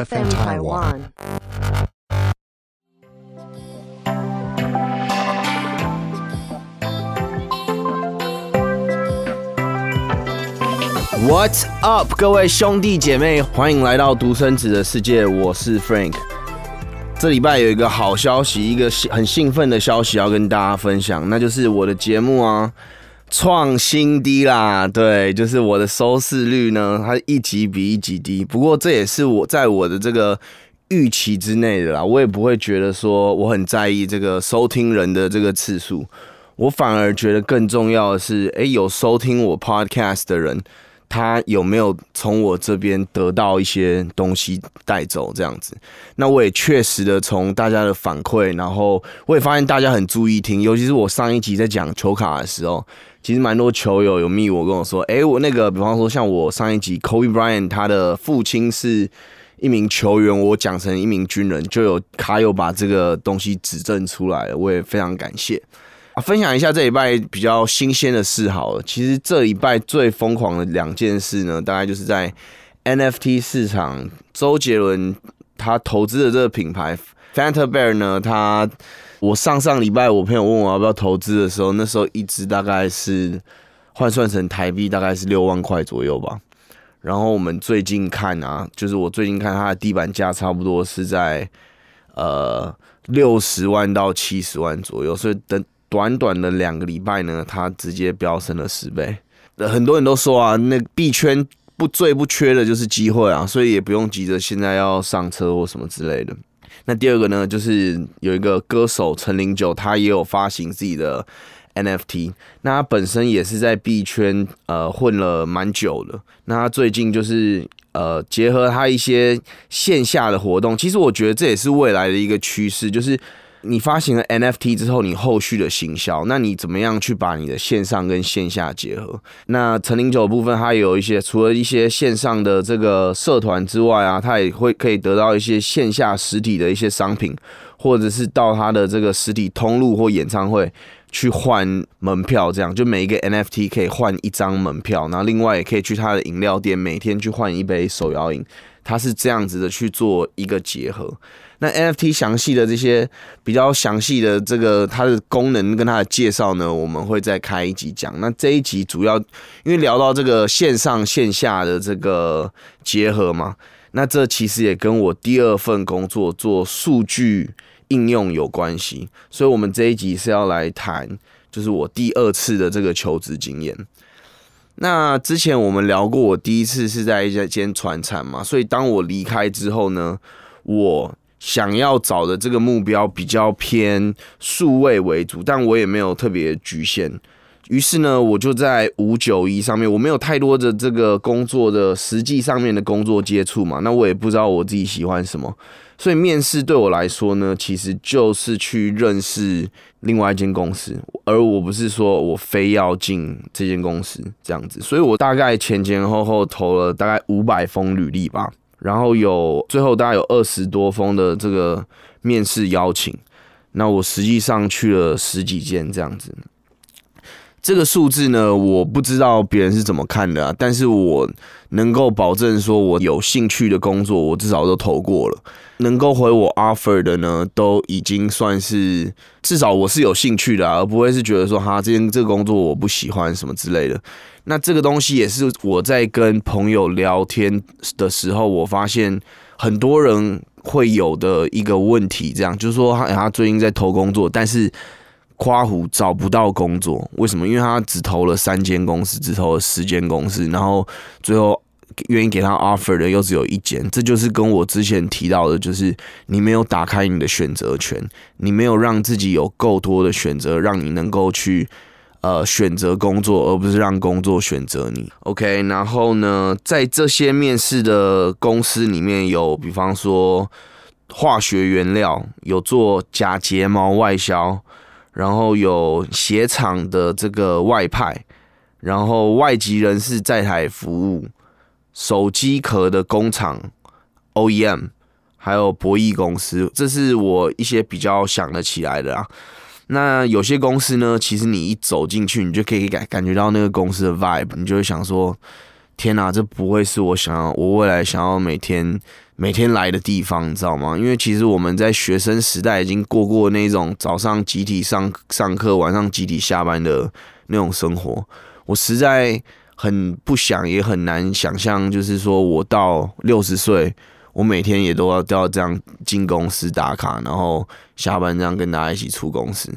FM Taiwan. What's up，各位兄弟姐妹，欢迎来到独生子的世界，我是 Frank。这礼拜有一个好消息，一个很兴奋的消息要跟大家分享，那就是我的节目啊创新低啦。对，就是我的收视率呢，它一集比一集低。不过这也是我在我的这个预期之内的啦，我也不会觉得说我很在意这个收听人的这个次数，我反而觉得更重要的是，诶，有收听我 Podcast 的人。他有没有从我这边得到一些东西带走？这样子，那我也确实的从大家的反馈，然后我也发现大家很注意听，尤其是我上一集在讲球卡的时候，其实蛮多球友有密我跟我说，哎，我那个，比方说像我上一集 Kobe Bryant 他的父亲是一名球员，我讲成一名军人，就有卡友把这个东西指证出来了，我也非常感谢。啊分享一下这礼拜比较新鲜的事好了。其实这礼拜最疯狂的两件事呢，大概就是在 NFT 市场，周杰伦他投资的这个品牌 Fanta Bear 呢，他我上上礼拜我朋友问我要不要投资的时候，那时候一只大概是换算成台币大概是六万块左右吧。然后我们最近看啊，就是我最近看它的地板价差不多是在呃六十万到七十万左右，所以等。短短的两个礼拜呢，它直接飙升了十倍。很多人都说啊，那币圈不最不缺的就是机会啊，所以也不用急着现在要上车或什么之类的。那第二个呢，就是有一个歌手陈零九，他也有发行自己的 NFT。那他本身也是在币圈呃混了蛮久了。那他最近就是呃结合他一些线下的活动，其实我觉得这也是未来的一个趋势，就是。你发行了 NFT 之后，你后续的行销，那你怎么样去把你的线上跟线下结合？那陈零九部分，它有一些除了一些线上的这个社团之外啊，它也会可以得到一些线下实体的一些商品，或者是到它的这个实体通路或演唱会去换门票，这样就每一个 NFT 可以换一张门票，然后另外也可以去它的饮料店每天去换一杯手摇饮，它是这样子的去做一个结合。那 NFT 详细的这些比较详细的这个它的功能跟它的介绍呢，我们会再开一集讲。那这一集主要因为聊到这个线上线下的这个结合嘛，那这其实也跟我第二份工作做数据应用有关系，所以我们这一集是要来谈，就是我第二次的这个求职经验。那之前我们聊过，我第一次是在一家间船厂嘛，所以当我离开之后呢，我想要找的这个目标比较偏数位为主，但我也没有特别局限。于是呢，我就在五九一上面，我没有太多的这个工作的实际上面的工作接触嘛，那我也不知道我自己喜欢什么，所以面试对我来说呢，其实就是去认识另外一间公司，而我不是说我非要进这间公司这样子，所以我大概前前后后投了大概五百封履历吧。然后有最后大概有二十多封的这个面试邀请，那我实际上去了十几件这样子。这个数字呢，我不知道别人是怎么看的啊，但是我能够保证说，我有兴趣的工作，我至少都投过了。能够回我 offer 的呢，都已经算是至少我是有兴趣的，而不会是觉得说哈，这件这个工作我不喜欢什么之类的。那这个东西也是我在跟朋友聊天的时候，我发现很多人会有的一个问题，这样就是说他他最近在投工作，但是夸虎找不到工作，为什么？因为他只投了三间公司，只投了十间公司，然后最后愿意给他 offer 的又只有一间，这就是跟我之前提到的，就是你没有打开你的选择权，你没有让自己有够多的选择，让你能够去。呃，选择工作，而不是让工作选择你。OK，然后呢，在这些面试的公司里面有，比方说化学原料，有做假睫毛外销，然后有鞋厂的这个外派，然后外籍人士在台服务，手机壳的工厂 OEM，还有博弈公司，这是我一些比较想得起来的啊。那有些公司呢，其实你一走进去，你就可以感感觉到那个公司的 vibe，你就会想说：天哪，这不会是我想要我未来想要每天每天来的地方，你知道吗？因为其实我们在学生时代已经过过那种早上集体上上课，晚上集体下班的那种生活，我实在很不想，也很难想象，就是说我到六十岁。我每天也都要都要这样进公司打卡，然后下班这样跟大家一起出公司。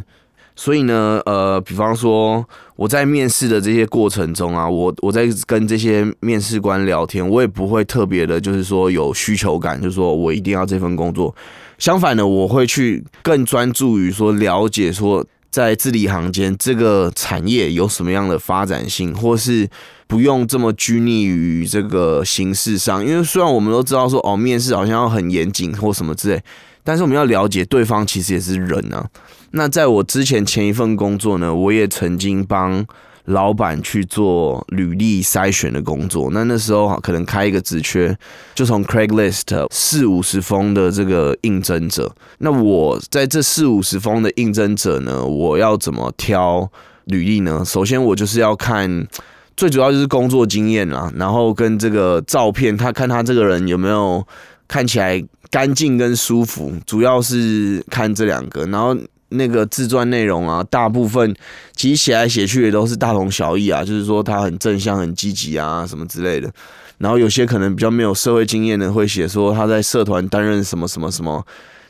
所以呢，呃，比方说我在面试的这些过程中啊，我我在跟这些面试官聊天，我也不会特别的，就是说有需求感，就是说我一定要这份工作。相反的，我会去更专注于说了解说。在字里行间，这个产业有什么样的发展性，或是不用这么拘泥于这个形式上？因为虽然我们都知道说，哦，面试好像要很严谨或什么之类，但是我们要了解对方其实也是人啊。那在我之前前一份工作呢，我也曾经帮。老板去做履历筛选的工作，那那时候可能开一个职缺，就从 Craigslist 四五十封的这个应征者，那我在这四五十封的应征者呢，我要怎么挑履历呢？首先我就是要看，最主要就是工作经验啦，然后跟这个照片，他看他这个人有没有看起来干净跟舒服，主要是看这两个，然后。那个自传内容啊，大部分其实写来写去也都是大同小异啊，就是说他很正向、很积极啊，什么之类的。然后有些可能比较没有社会经验的，会写说他在社团担任什么什么什么。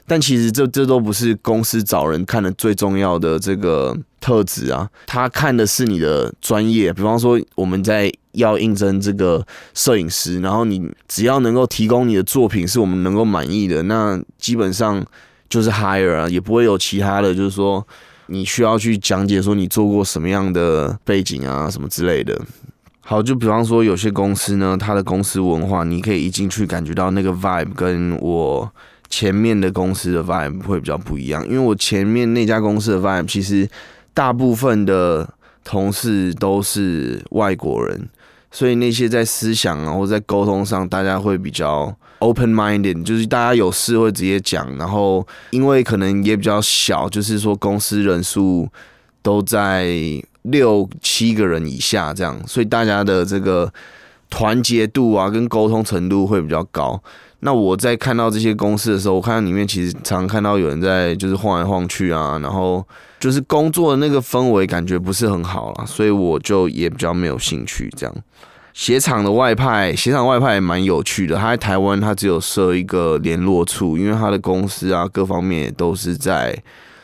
但其实这这都不是公司找人看的最重要的这个特质啊，他看的是你的专业。比方说我们在要应征这个摄影师，然后你只要能够提供你的作品是我们能够满意的，那基本上。就是 hire 啊，也不会有其他的，就是说你需要去讲解说你做过什么样的背景啊，什么之类的。好，就比方说有些公司呢，它的公司文化，你可以一进去感觉到那个 vibe 跟我前面的公司的 vibe 会比较不一样。因为我前面那家公司的 vibe 其实大部分的同事都是外国人，所以那些在思想啊或在沟通上，大家会比较。Open-minded 就是大家有事会直接讲，然后因为可能也比较小，就是说公司人数都在六七个人以下这样，所以大家的这个团结度啊跟沟通程度会比较高。那我在看到这些公司的时候，我看到里面其实常看到有人在就是晃来晃去啊，然后就是工作的那个氛围感觉不是很好了，所以我就也比较没有兴趣这样。鞋厂的外派，鞋厂外派也蛮有趣的。他在台湾，他只有设一个联络处，因为他的公司啊，各方面也都是在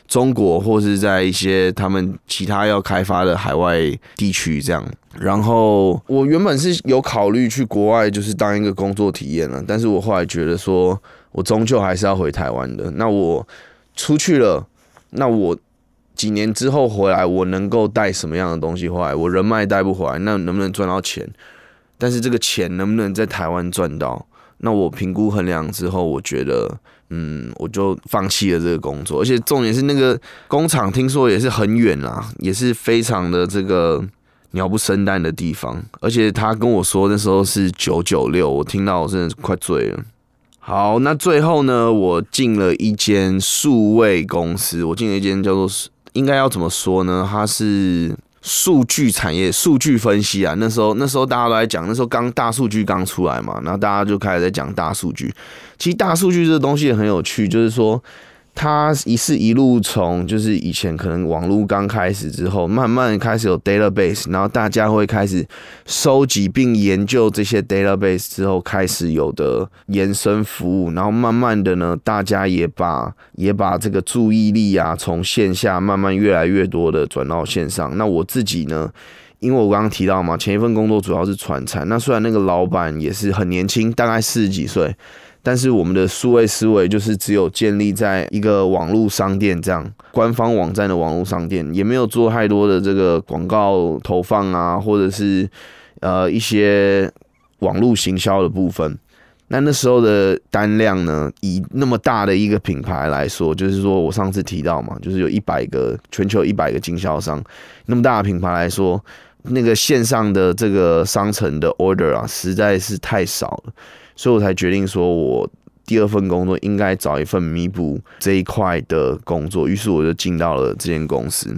中国或是在一些他们其他要开发的海外地区这样。然后我原本是有考虑去国外，就是当一个工作体验了，但是我后来觉得说，我终究还是要回台湾的。那我出去了，那我几年之后回来，我能够带什么样的东西回来？我人脉带不回来，那能不能赚到钱？但是这个钱能不能在台湾赚到？那我评估衡量之后，我觉得，嗯，我就放弃了这个工作。而且重点是那个工厂，听说也是很远啦，也是非常的这个鸟不生蛋的地方。而且他跟我说那时候是九九六，我听到我真的快醉了。好，那最后呢，我进了一间数位公司，我进了一间叫做应该要怎么说呢？它是。数据产业、数据分析啊，那时候那时候大家都在讲，那时候刚大数据刚出来嘛，然后大家就开始在讲大数据。其实大数据这个东西也很有趣，就是说。它一是一路从就是以前可能网络刚开始之后，慢慢开始有 database，然后大家会开始收集并研究这些 database 之后开始有的延伸服务，然后慢慢的呢，大家也把也把这个注意力啊从线下慢慢越来越多的转到线上。那我自己呢，因为我刚刚提到嘛，前一份工作主要是传产，那虽然那个老板也是很年轻，大概四十几岁。但是我们的数位思维就是只有建立在一个网络商店这样官方网站的网络商店，也没有做太多的这个广告投放啊，或者是呃一些网络行销的部分。那那时候的单量呢，以那么大的一个品牌来说，就是说我上次提到嘛，就是有一百个全球一百个经销商，那么大的品牌来说，那个线上的这个商城的 order 啊，实在是太少了。所以我才决定说，我第二份工作应该找一份弥补这一块的工作。于是我就进到了这间公司。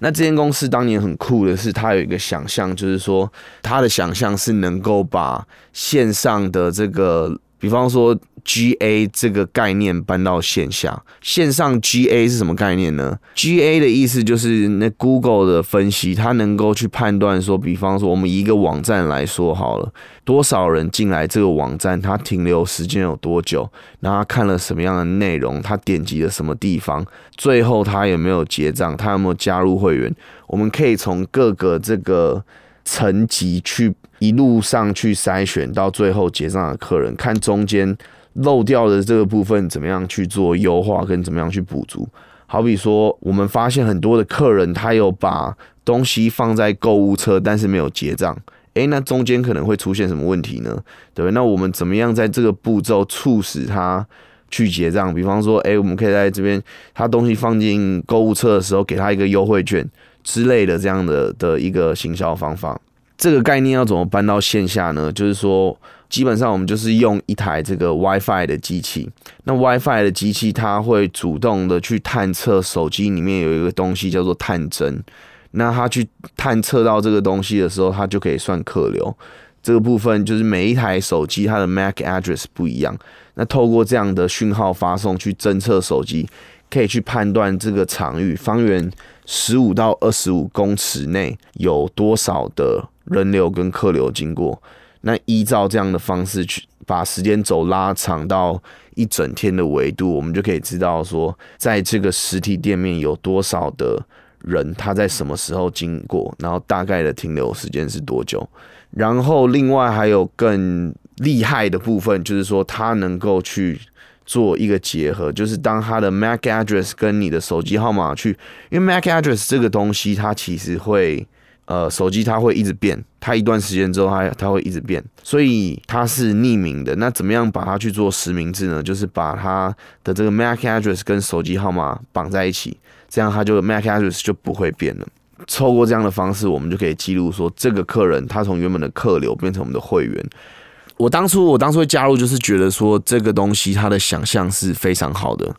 那这间公司当年很酷的是，它有一个想象，就是说它的想象是能够把线上的这个，比方说。GA 这个概念搬到线下，线上 GA 是什么概念呢？GA 的意思就是那 Google 的分析，它能够去判断说，比方说我们一个网站来说好了，多少人进来这个网站，他停留时间有多久，然后他看了什么样的内容，他点击了什么地方，最后他有没有结账，他有没有加入会员，我们可以从各个这个层级去一路上去筛选到最后结账的客人，看中间。漏掉的这个部分怎么样去做优化，跟怎么样去补足？好比说，我们发现很多的客人他有把东西放在购物车，但是没有结账，诶，那中间可能会出现什么问题呢？对那我们怎么样在这个步骤促使他去结账？比方说，诶，我们可以在这边他东西放进购物车的时候，给他一个优惠券之类的这样的的一个行销方法。这个概念要怎么搬到线下呢？就是说。基本上我们就是用一台这个 WiFi 的机器，那 WiFi 的机器它会主动的去探测手机里面有一个东西叫做探针，那它去探测到这个东西的时候，它就可以算客流。这个部分就是每一台手机它的 MAC address 不一样，那透过这样的讯号发送去侦测手机，可以去判断这个场域方圆十五到二十五公尺内有多少的人流跟客流经过。那依照这样的方式去把时间轴拉长到一整天的维度，我们就可以知道说，在这个实体店面有多少的人，他在什么时候经过，然后大概的停留时间是多久。然后另外还有更厉害的部分，就是说它能够去做一个结合，就是当它的 MAC address 跟你的手机号码去，因为 MAC address 这个东西它其实会。呃，手机它会一直变，它一段时间之后，它它会一直变，所以它是匿名的。那怎么样把它去做实名制呢？就是把它的这个 MAC address 跟手机号码绑在一起，这样它就 MAC address 就不会变了。透过这样的方式，我们就可以记录说，这个客人他从原本的客流变成我们的会员。我当初我当初加入，就是觉得说这个东西它的想象是非常好的。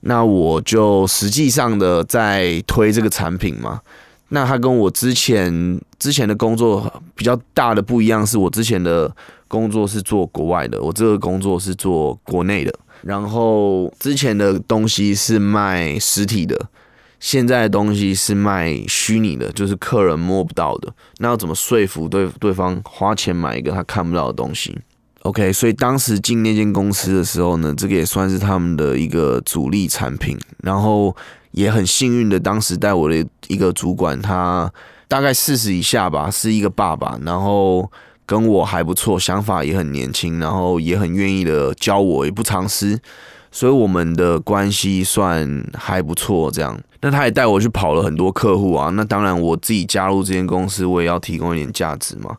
那我就实际上的在推这个产品嘛。那他跟我之前之前的工作比较大的不一样，是我之前的工作是做国外的，我这个工作是做国内的。然后之前的东西是卖实体的，现在的东西是卖虚拟的，就是客人摸不到的。那要怎么说服对对方花钱买一个他看不到的东西？OK，所以当时进那间公司的时候呢，这个也算是他们的一个主力产品。然后。也很幸运的，当时带我的一个主管，他大概四十以下吧，是一个爸爸，然后跟我还不错，想法也很年轻，然后也很愿意的教我，也不藏私，所以我们的关系算还不错。这样，那他也带我去跑了很多客户啊。那当然，我自己加入这间公司，我也要提供一点价值嘛。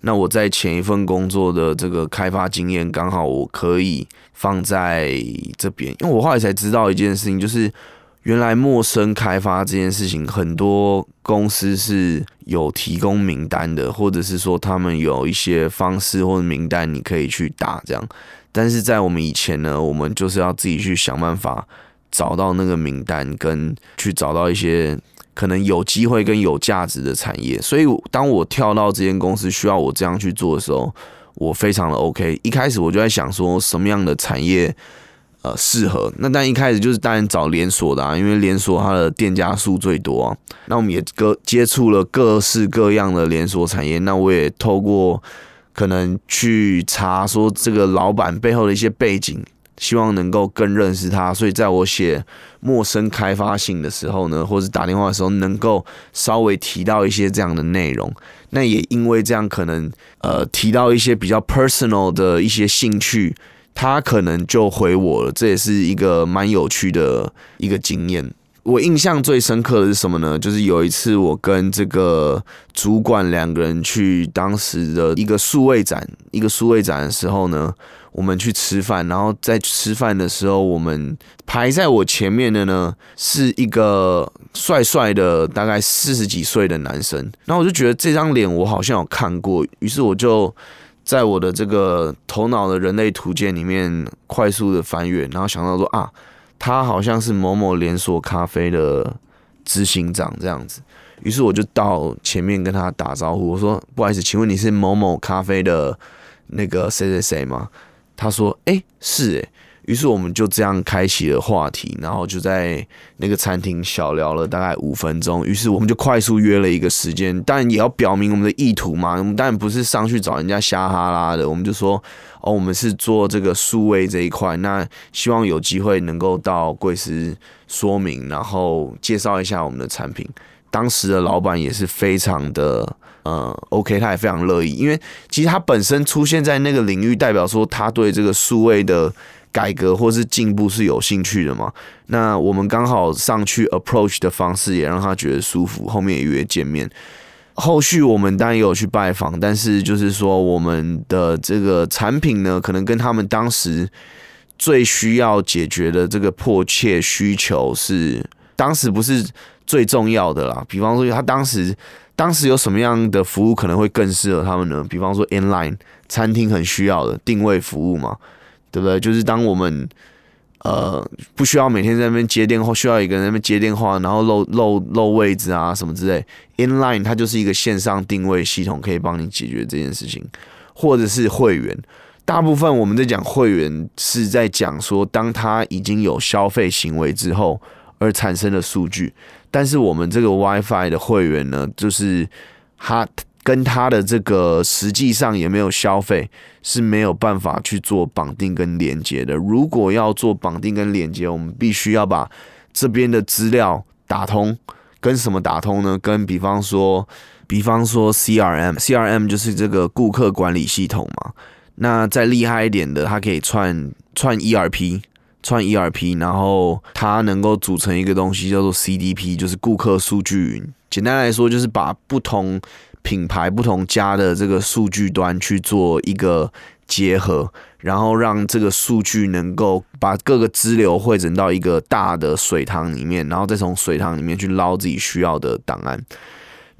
那我在前一份工作的这个开发经验，刚好我可以放在这边，因为我后来才知道一件事情，就是。原来陌生开发这件事情，很多公司是有提供名单的，或者是说他们有一些方式或者名单你可以去打这样。但是在我们以前呢，我们就是要自己去想办法找到那个名单，跟去找到一些可能有机会跟有价值的产业。所以当我跳到这间公司需要我这样去做的时候，我非常的 OK。一开始我就在想说，什么样的产业？呃，适合那但一开始就是当然找连锁的啊，因为连锁它的店家数最多。那我们也各接触了各式各样的连锁产业，那我也透过可能去查说这个老板背后的一些背景，希望能够更认识他。所以在我写陌生开发信的时候呢，或者打电话的时候，能够稍微提到一些这样的内容。那也因为这样，可能呃提到一些比较 personal 的一些兴趣。他可能就回我了，这也是一个蛮有趣的一个经验。我印象最深刻的是什么呢？就是有一次我跟这个主管两个人去当时的一个数位展，一个数位展的时候呢，我们去吃饭，然后在吃饭的时候，我们排在我前面的呢是一个帅帅的，大概四十几岁的男生，然后我就觉得这张脸我好像有看过，于是我就。在我的这个头脑的人类图鉴里面快速的翻阅，然后想到说啊，他好像是某某连锁咖啡的执行长这样子。于是我就到前面跟他打招呼，我说：“不好意思，请问你是某某咖啡的那个谁谁谁吗？”他说：“哎，是哎。”于是我们就这样开启了话题，然后就在那个餐厅小聊了大概五分钟。于是我们就快速约了一个时间，但也要表明我们的意图嘛。我们当然不是上去找人家瞎哈拉的，我们就说：“哦，我们是做这个数位这一块，那希望有机会能够到贵司说明，然后介绍一下我们的产品。”当时的老板也是非常的呃 OK，他也非常乐意，因为其实他本身出现在那个领域，代表说他对这个数位的改革或是进步是有兴趣的嘛。那我们刚好上去 approach 的方式也让他觉得舒服，后面也约见面。后续我们当然也有去拜访，但是就是说我们的这个产品呢，可能跟他们当时最需要解决的这个迫切需求是，当时不是。最重要的啦，比方说他当时当时有什么样的服务可能会更适合他们呢？比方说 inline 餐厅很需要的定位服务嘛，对不对？就是当我们呃不需要每天在那边接电话，需要一个人在那边接电话，然后漏漏漏位置啊什么之类，inline 它就是一个线上定位系统，可以帮你解决这件事情，或者是会员。大部分我们在讲会员是在讲说，当他已经有消费行为之后而产生的数据。但是我们这个 WiFi 的会员呢，就是他跟他的这个实际上也没有消费，是没有办法去做绑定跟连接的。如果要做绑定跟连接，我们必须要把这边的资料打通，跟什么打通呢？跟比方说，比方说 CRM，CRM 就是这个顾客管理系统嘛。那再厉害一点的，它可以串串 ERP。串 ERP，然后它能够组成一个东西叫做 CDP，就是顾客数据云。简单来说，就是把不同品牌、不同家的这个数据端去做一个结合，然后让这个数据能够把各个支流汇整到一个大的水塘里面，然后再从水塘里面去捞自己需要的档案。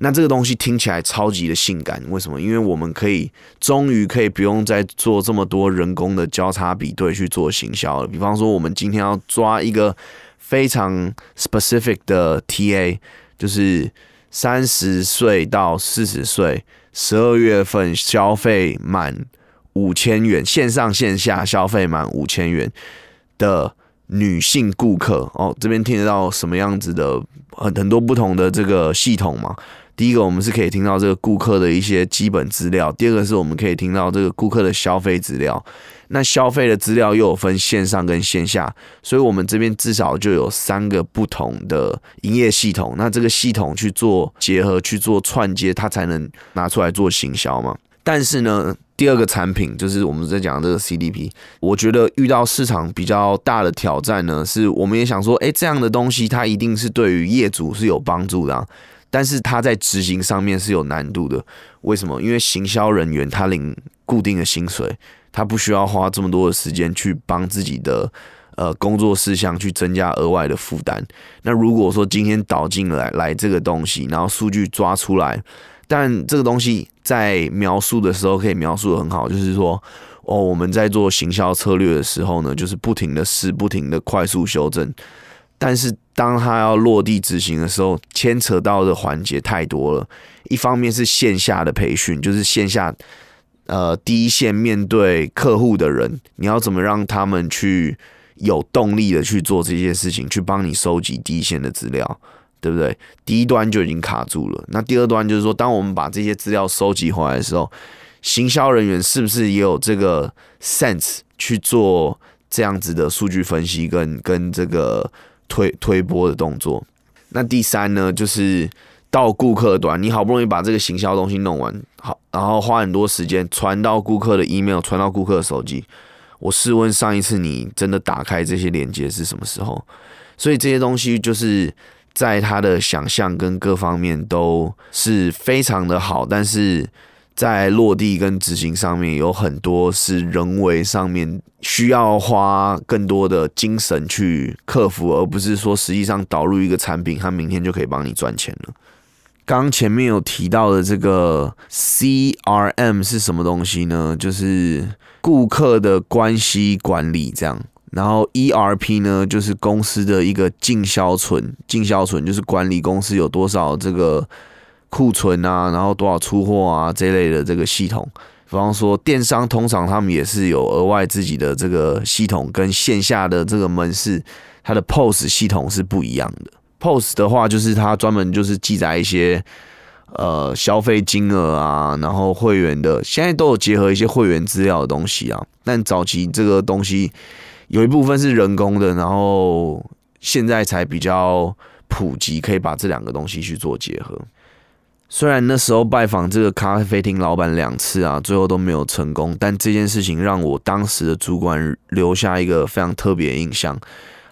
那这个东西听起来超级的性感，为什么？因为我们可以终于可以不用再做这么多人工的交叉比对去做行销了。比方说，我们今天要抓一个非常 specific 的 TA，就是三十岁到四十岁，十二月份消费满五千元，线上线下消费满五千元的女性顾客。哦，这边听得到什么样子的很很多不同的这个系统吗？第一个，我们是可以听到这个顾客的一些基本资料；第二个，是我们可以听到这个顾客的消费资料。那消费的资料又有分线上跟线下，所以我们这边至少就有三个不同的营业系统。那这个系统去做结合、去做串接，它才能拿出来做行销嘛。但是呢，第二个产品就是我们在讲这个 CDP，我觉得遇到市场比较大的挑战呢，是我们也想说，哎，这样的东西它一定是对于业主是有帮助的。但是他在执行上面是有难度的，为什么？因为行销人员他领固定的薪水，他不需要花这么多的时间去帮自己的呃工作事项去增加额外的负担。那如果说今天导进来来这个东西，然后数据抓出来，但这个东西在描述的时候可以描述的很好，就是说哦，我们在做行销策略的时候呢，就是不停的试，不停的快速修正。但是当他要落地执行的时候，牵扯到的环节太多了。一方面是线下的培训，就是线下呃第一线面对客户的人，你要怎么让他们去有动力的去做这些事情，去帮你收集第一线的资料，对不对？第一端就已经卡住了。那第二端就是说，当我们把这些资料收集回来的时候，行销人员是不是也有这个 sense 去做这样子的数据分析，跟跟这个。推推波的动作，那第三呢，就是到顾客端，你好不容易把这个行销东西弄完，好，然后花很多时间传到顾客的 email，传到顾客的手机。我试问上一次你真的打开这些链接是什么时候？所以这些东西就是在他的想象跟各方面都是非常的好，但是。在落地跟执行上面有很多是人为上面需要花更多的精神去克服，而不是说实际上导入一个产品，他明天就可以帮你赚钱了。刚前面有提到的这个 CRM 是什么东西呢？就是顾客的关系管理这样。然后 ERP 呢，就是公司的一个进销存，进销存就是管理公司有多少这个库存啊，然后多少出货啊这类的这个系统。比方说电商，通常他们也是有额外自己的这个系统，跟线下的这个门市，它的 POS 系统是不一样的。Post 的话，就是它专门就是记载一些呃消费金额啊，然后会员的，现在都有结合一些会员资料的东西啊。但早期这个东西。有一部分是人工的，然后现在才比较普及，可以把这两个东西去做结合。虽然那时候拜访这个咖啡厅老板两次啊，最后都没有成功，但这件事情让我当时的主管留下一个非常特别的印象。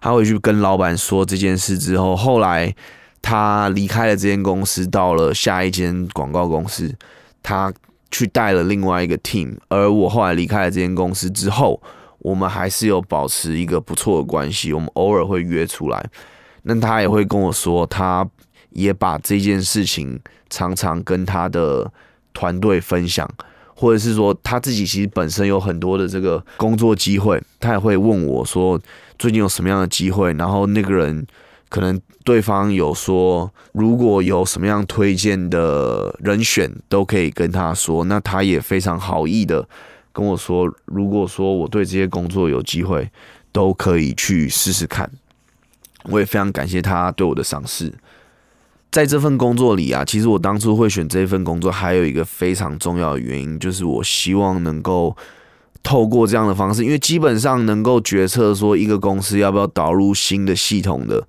他会去跟老板说这件事之后，后来他离开了这间公司，到了下一间广告公司，他去带了另外一个 team。而我后来离开了这间公司之后。我们还是有保持一个不错的关系，我们偶尔会约出来。那他也会跟我说，他也把这件事情常常跟他的团队分享，或者是说他自己其实本身有很多的这个工作机会，他也会问我说最近有什么样的机会。然后那个人可能对方有说，如果有什么样推荐的人选，都可以跟他说。那他也非常好意的。跟我说，如果说我对这些工作有机会，都可以去试试看。我也非常感谢他对我的赏识。在这份工作里啊，其实我当初会选这份工作，还有一个非常重要的原因，就是我希望能够透过这样的方式，因为基本上能够决策说一个公司要不要导入新的系统的，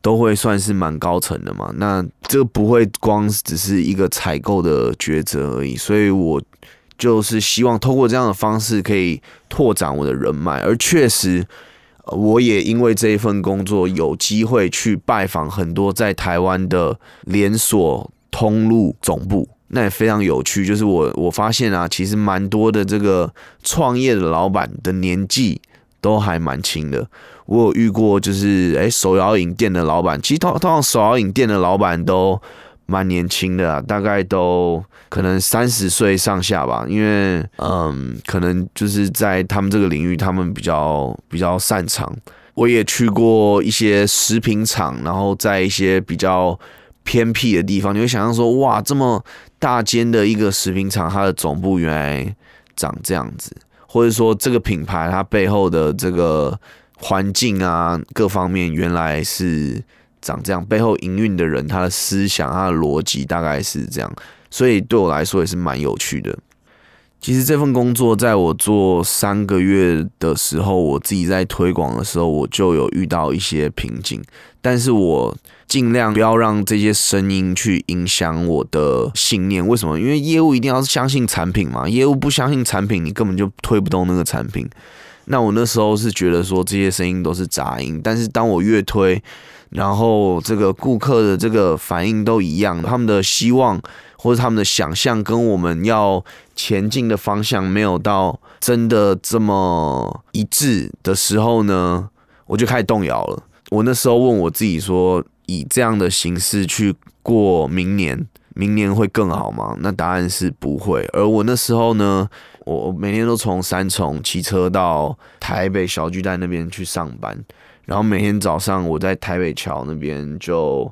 都会算是蛮高层的嘛。那这不会光只是一个采购的抉择而已，所以我。就是希望透过这样的方式可以拓展我的人脉，而确实，我也因为这一份工作有机会去拜访很多在台湾的连锁通路总部，那也非常有趣。就是我我发现啊，其实蛮多的这个创业的老板的年纪都还蛮轻的。我有遇过，就是诶手摇饮店的老板，其实通通常手摇饮店的老板都。蛮年轻的啊，大概都可能三十岁上下吧，因为嗯，可能就是在他们这个领域，他们比较比较擅长。我也去过一些食品厂，然后在一些比较偏僻的地方，你会想象说，哇，这么大间的一个食品厂，它的总部原来长这样子，或者说这个品牌它背后的这个环境啊，各方面原来是。长这样，背后营运的人，他的思想、他的逻辑大概是这样，所以对我来说也是蛮有趣的。其实这份工作在我做三个月的时候，我自己在推广的时候，我就有遇到一些瓶颈，但是我尽量不要让这些声音去影响我的信念。为什么？因为业务一定要相信产品嘛，业务不相信产品，你根本就推不动那个产品。那我那时候是觉得说这些声音都是杂音，但是当我越推，然后这个顾客的这个反应都一样，他们的希望或者他们的想象跟我们要前进的方向没有到真的这么一致的时候呢，我就开始动摇了。我那时候问我自己说，以这样的形式去过明年，明年会更好吗？那答案是不会。而我那时候呢，我每天都从三重骑车到台北小巨蛋那边去上班。然后每天早上我在台北桥那边就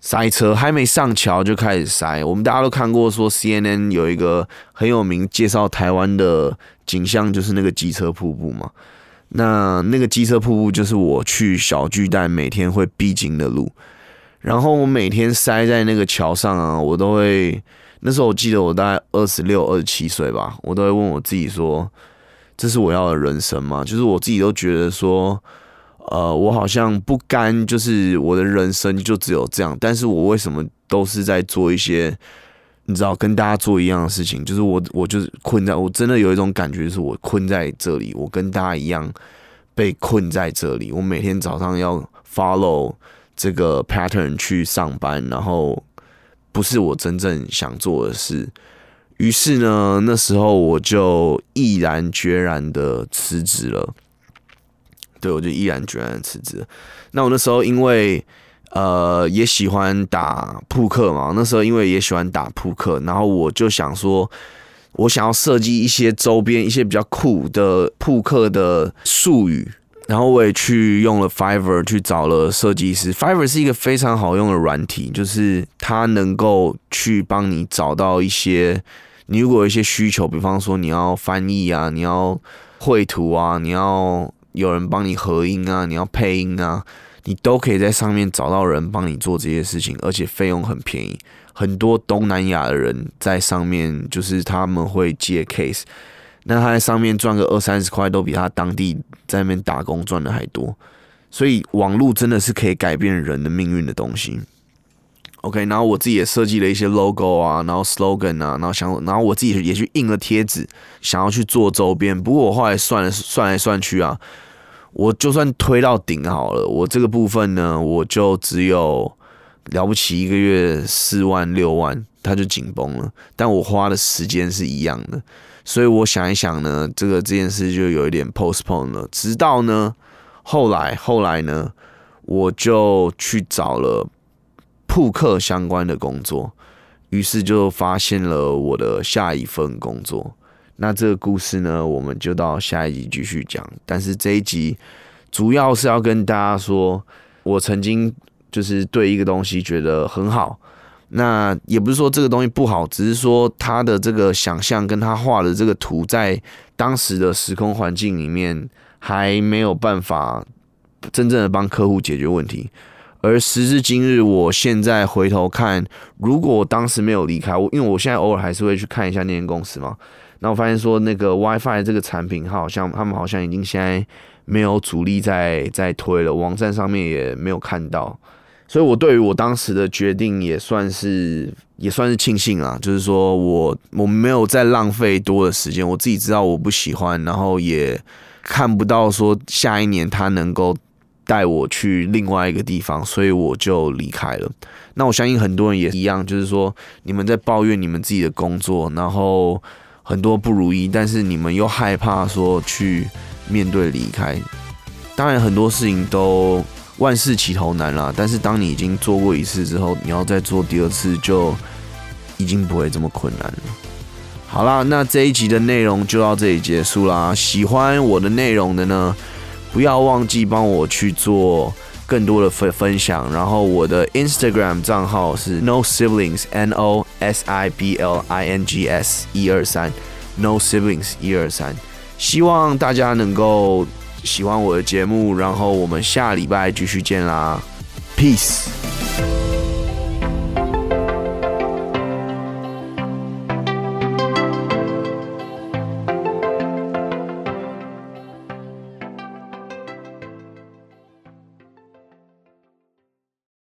塞车，还没上桥就开始塞。我们大家都看过说 CNN 有一个很有名介绍台湾的景象，就是那个机车瀑布嘛。那那个机车瀑布就是我去小巨蛋每天会必经的路。然后我每天塞在那个桥上啊，我都会那时候我记得我大概二十六、二十七岁吧，我都会问我自己说：这是我要的人生吗？就是我自己都觉得说。呃，我好像不甘，就是我的人生就只有这样。但是我为什么都是在做一些，你知道，跟大家做一样的事情？就是我，我就是困在，我真的有一种感觉，是我困在这里，我跟大家一样被困在这里。我每天早上要 follow 这个 pattern 去上班，然后不是我真正想做的事。于是呢，那时候我就毅然决然的辞职了。对，我就毅然决然辞职。那我那时候因为呃也喜欢打扑克嘛，那时候因为也喜欢打扑克，然后我就想说，我想要设计一些周边，一些比较酷的扑克的术语，然后我也去用了 Fiverr 去找了设计师。Fiverr 是一个非常好用的软体，就是它能够去帮你找到一些你如果有一些需求，比方说你要翻译啊，你要绘图啊，你要有人帮你合音啊，你要配音啊，你都可以在上面找到人帮你做这些事情，而且费用很便宜。很多东南亚的人在上面，就是他们会接 case。那他在上面赚个二三十块，都比他当地在那边打工赚的还多。所以网络真的是可以改变人的命运的东西。OK，然后我自己也设计了一些 logo 啊，然后 slogan 啊，然后想，然后我自己也去印了贴纸，想要去做周边。不过我后来算了算来算去啊，我就算推到顶好了，我这个部分呢，我就只有了不起一个月四万六万，它就紧绷了。但我花的时间是一样的。所以我想一想呢，这个这件事就有一点 postpone 了。直到呢，后来后来呢，我就去找了扑克相关的工作，于是就发现了我的下一份工作。那这个故事呢，我们就到下一集继续讲。但是这一集主要是要跟大家说，我曾经就是对一个东西觉得很好。那也不是说这个东西不好，只是说他的这个想象跟他画的这个图，在当时的时空环境里面还没有办法真正的帮客户解决问题。而时至今日，我现在回头看，如果我当时没有离开，我因为我现在偶尔还是会去看一下那间公司嘛，那我发现说那个 WiFi 这个产品，好像他们好像已经现在没有主力在在推了，网站上面也没有看到。所以，我对于我当时的决定也算是也算是庆幸啊，就是说我我没有再浪费多的时间，我自己知道我不喜欢，然后也看不到说下一年它能够带我去另外一个地方，所以我就离开了。那我相信很多人也一样，就是说你们在抱怨你们自己的工作，然后很多不如意，但是你们又害怕说去面对离开。当然，很多事情都。万事起头难啦，但是当你已经做过一次之后，你要再做第二次就已经不会这么困难了。好啦，那这一集的内容就到这里结束啦。喜欢我的内容的呢，不要忘记帮我去做更多的分分享。然后我的 Instagram 账号是 No Siblings N O S I B L I N G S 一二三 No Siblings 一二三，希望大家能够。喜欢我的节目，然后我们下礼拜继续见啦，Peace。